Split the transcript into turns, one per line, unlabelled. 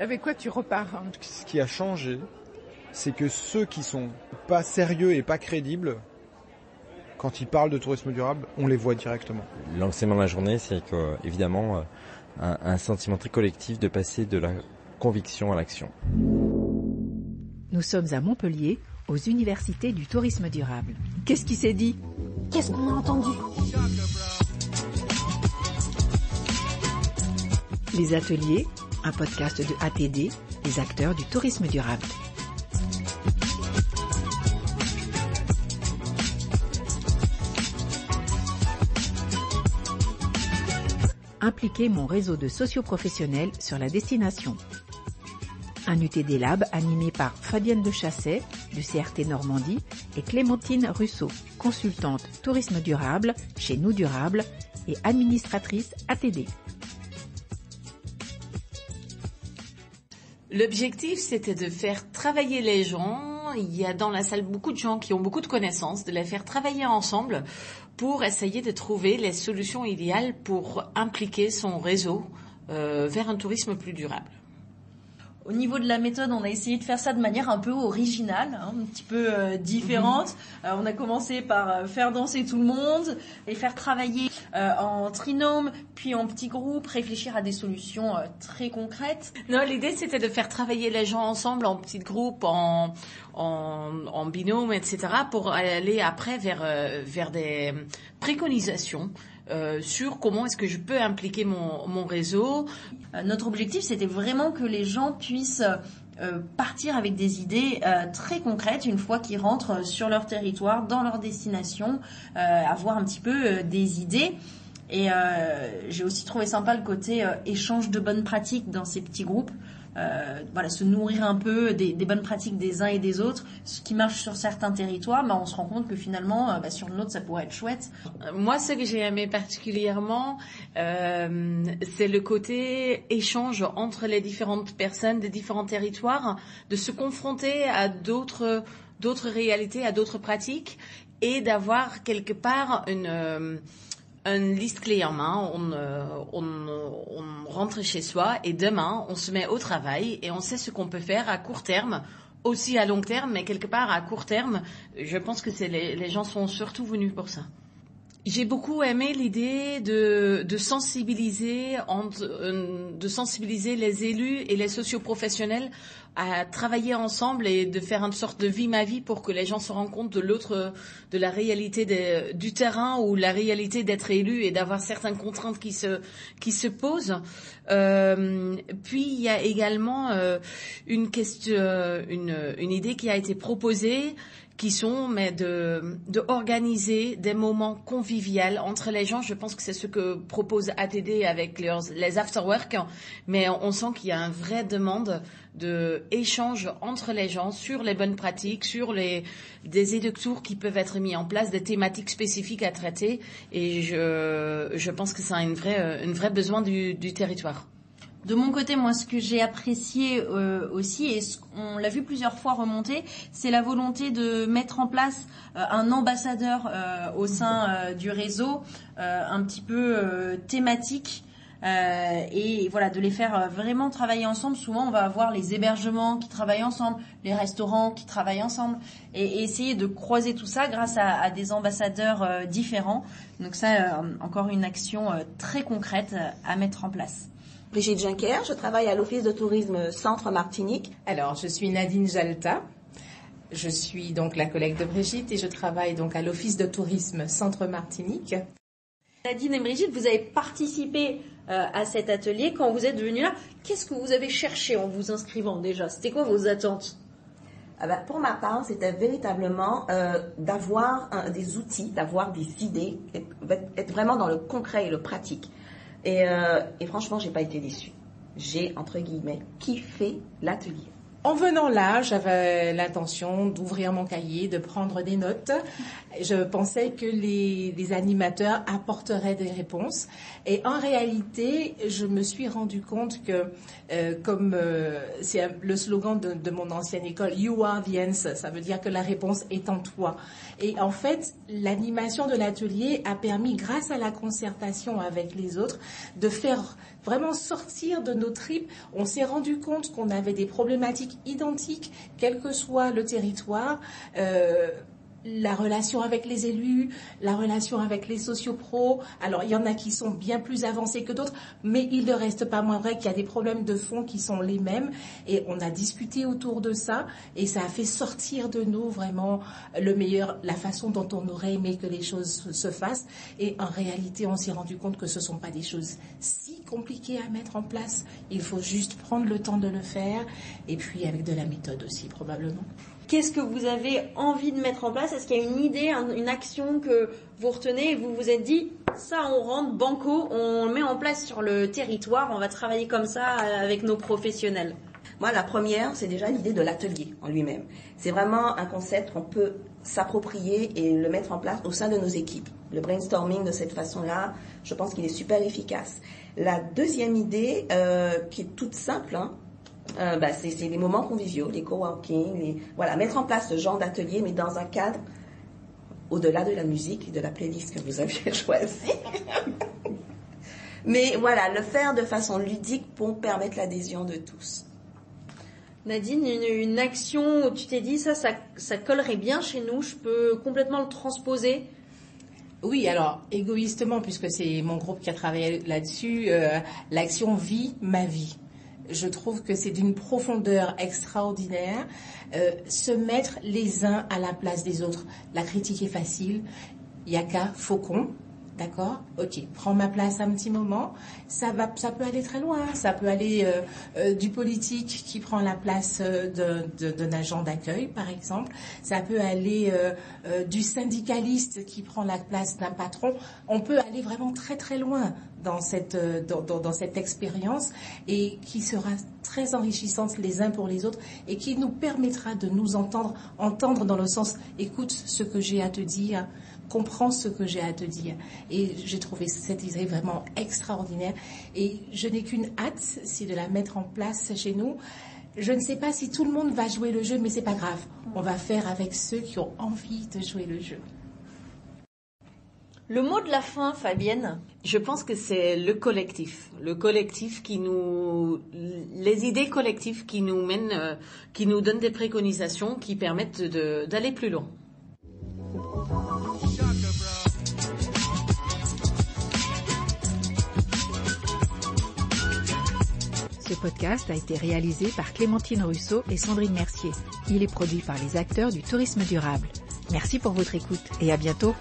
Avec quoi tu repars hein
Ce qui a changé, c'est que ceux qui sont pas sérieux et pas crédibles, quand ils parlent de tourisme durable, on les voit directement.
L'enseignement de la journée, c'est que, évidemment, un, un sentiment très collectif de passer de la conviction à l'action.
Nous sommes à Montpellier, aux universités du tourisme durable. Qu'est-ce qui s'est dit?
Qu'est-ce qu'on a entendu?
Les ateliers, un podcast de ATD, les acteurs du tourisme durable. Impliquer mon réseau de socioprofessionnels sur la destination. Un UTD Lab animé par Fabienne de Chasset du CRT Normandie et Clémentine Russo, consultante tourisme durable chez Nous Durable et administratrice ATD.
L'objectif, c'était de faire travailler les gens. Il y a dans la salle beaucoup de gens qui ont beaucoup de connaissances, de les faire travailler ensemble pour essayer de trouver les solutions idéales pour impliquer son réseau euh, vers un tourisme plus durable.
Au niveau de la méthode, on a essayé de faire ça de manière un peu originale, hein, un petit peu euh, différente. Euh, on a commencé par euh, faire danser tout le monde, et faire travailler euh, en trinôme, puis en petits groupes, réfléchir à des solutions très concrètes.
Non, l'idée c'était de faire travailler les gens ensemble en petits groupes, en, en, en binôme, etc., pour aller après vers, vers des préconisations euh, sur comment est-ce que je peux impliquer mon, mon réseau.
Euh, notre objectif, c'était vraiment que les gens puissent euh, partir avec des idées euh, très concrètes une fois qu'ils rentrent sur leur territoire, dans leur destination, euh, avoir un petit peu euh, des idées. Et euh, j'ai aussi trouvé sympa le côté euh, échange de bonnes pratiques dans ces petits groupes. Euh, voilà, se nourrir un peu des, des, bonnes pratiques des uns et des autres. Ce qui marche sur certains territoires, bah, on se rend compte que finalement, euh, bah, sur le nôtre, ça pourrait être chouette.
Moi, ce que j'ai aimé particulièrement, euh, c'est le côté échange entre les différentes personnes des différents territoires, de se confronter à d'autres d'autres réalités, à d'autres pratiques, et d'avoir quelque part une euh, une liste main, on, euh, on, on, rentre chez soi et demain on se met au travail et on sait ce qu'on peut faire à court terme, aussi à long terme, mais quelque part à court terme, je pense que c'est les gens sont surtout venus pour ça. J'ai beaucoup aimé l'idée de, sensibiliser euh, de sensibiliser les élus et les socioprofessionnels à travailler ensemble et de faire une sorte de vie ma vie pour que les gens se rendent compte de l'autre, de la réalité du terrain ou la réalité d'être élu et d'avoir certaines contraintes qui se posent. Euh, puis il y a également euh, une question, une idée qui a été proposée qui sont mais de, de organiser des moments conviviaux entre les gens. Je pense que c'est ce que propose ATD avec leurs, les afterwork, mais on sent qu'il y a une vraie demande de échange entre les gens sur les bonnes pratiques, sur les des éductours qui peuvent être mis en place, des thématiques spécifiques à traiter. Et je, je pense que c'est un vrai, une vrai besoin du, du territoire.
De mon côté, moi, ce que j'ai apprécié euh, aussi, et on l'a vu plusieurs fois remonter, c'est la volonté de mettre en place euh, un ambassadeur euh, au sein euh, du réseau, euh, un petit peu euh, thématique. et voilà, de les faire vraiment travailler ensemble. Souvent, on va avoir les hébergements qui travaillent ensemble, les restaurants qui travaillent ensemble, et, essayer de croiser tout ça grâce à, des ambassadeurs différents. Donc ça, encore une action très concrète à mettre en place.
Brigitte Juncker, je travaille à l'Office de tourisme Centre Martinique.
Alors, je suis Nadine Jalta. Je suis donc la collègue de Brigitte et je travaille donc à l'Office de tourisme Centre Martinique.
Nadine et Brigitte, vous avez participé euh, à cet atelier. Quand vous êtes venus là, qu'est-ce que vous avez cherché en vous inscrivant déjà? C'était quoi vos attentes?
Ah ben, Pour ma part, c'était véritablement euh, d'avoir des outils, d'avoir des idées, être vraiment dans le concret et le pratique. Et, euh, et franchement, j'ai pas été déçue. J'ai, entre guillemets, kiffé l'atelier.
En venant là, j'avais l'intention d'ouvrir mon cahier, de prendre des notes. Je pensais que les, animateurs apporteraient des réponses. Et en réalité, je me suis rendu compte que, euh, comme euh, c'est le slogan de, de, mon ancienne école, You are the answer, ça veut dire que la réponse est en toi. Et en fait, l'animation de l'atelier a permis, grâce à la concertation avec les autres, de faire vraiment sortir de nos tripes. On s'est rendu compte qu'on avait des problématiques identiques, quel que soit le territoire. Euh, la relation avec les élus, la relation avec les sociopros. Alors, il y en a qui sont bien plus avancés que d'autres, mais il ne reste pas moins vrai qu'il y a des problèmes de fond qui sont les mêmes. Et on a discuté autour de ça, et ça a fait sortir de nous vraiment le meilleur, la façon dont on aurait aimé que les choses se fassent. Et en réalité, on s'est rendu compte que ce ne sont pas des choses si compliquées à mettre en place. Il faut juste prendre le temps de le faire, et puis avec de la méthode aussi, probablement.
Qu'est-ce que vous avez envie de mettre en place? Est-ce qu'il y a une idée, une action que vous retenez et vous vous êtes dit, ça on rentre banco, on le met en place sur le territoire, on va travailler comme ça avec nos professionnels?
Moi, la première, c'est déjà l'idée de l'atelier en lui-même. C'est vraiment un concept qu'on peut s'approprier et le mettre en place au sein de nos équipes. Le brainstorming de cette façon-là, je pense qu'il est super efficace. La deuxième idée, euh, qui est toute simple, hein, euh, bah, c'est les moments conviviaux, les coworking, les, voilà, mettre en place ce genre d'atelier, mais dans un cadre au-delà de la musique et de la playlist que vous aviez choisie. mais voilà, le faire de façon ludique pour permettre l'adhésion de tous.
Nadine, une, action où tu t'es dit ça, ça, collerait bien chez nous, je peux complètement le transposer?
Oui, alors égoïstement, puisque c'est mon groupe qui a travaillé là-dessus, euh, l'action vie ma vie je trouve que c'est d'une profondeur extraordinaire. Euh, se mettre les uns à la place des autres. La critique est facile. Yaka, faucon, D'accord Ok, prends ma place un petit moment. Ça, va, ça peut aller très loin. Ça peut aller euh, euh, du politique qui prend la place d'un de, agent d'accueil, par exemple. Ça peut aller du syndicaliste qui prend la place d'un patron. On peut aller vraiment très très loin dans cette, euh, dans, dans, cette expérience et qui sera très enrichissante les uns pour les autres et qui nous permettra de nous entendre, entendre dans le sens écoute ce que j'ai à te dire, comprends ce que j'ai à te dire. Et j'ai trouvé cette idée vraiment extraordinaire et je n'ai qu'une hâte, c'est de la mettre en place chez nous. Je ne sais pas si tout le monde va jouer le jeu, mais c'est pas grave. On va faire avec ceux qui ont envie de jouer le jeu.
Le mot de la fin, Fabienne?
Je pense que c'est le collectif. Le collectif qui nous... Les idées collectives qui nous mènent, euh, qui nous donnent des préconisations qui permettent d'aller plus loin.
Ce podcast a été réalisé par Clémentine Rousseau et Sandrine Mercier. Il est produit par les acteurs du tourisme durable. Merci pour votre écoute et à bientôt.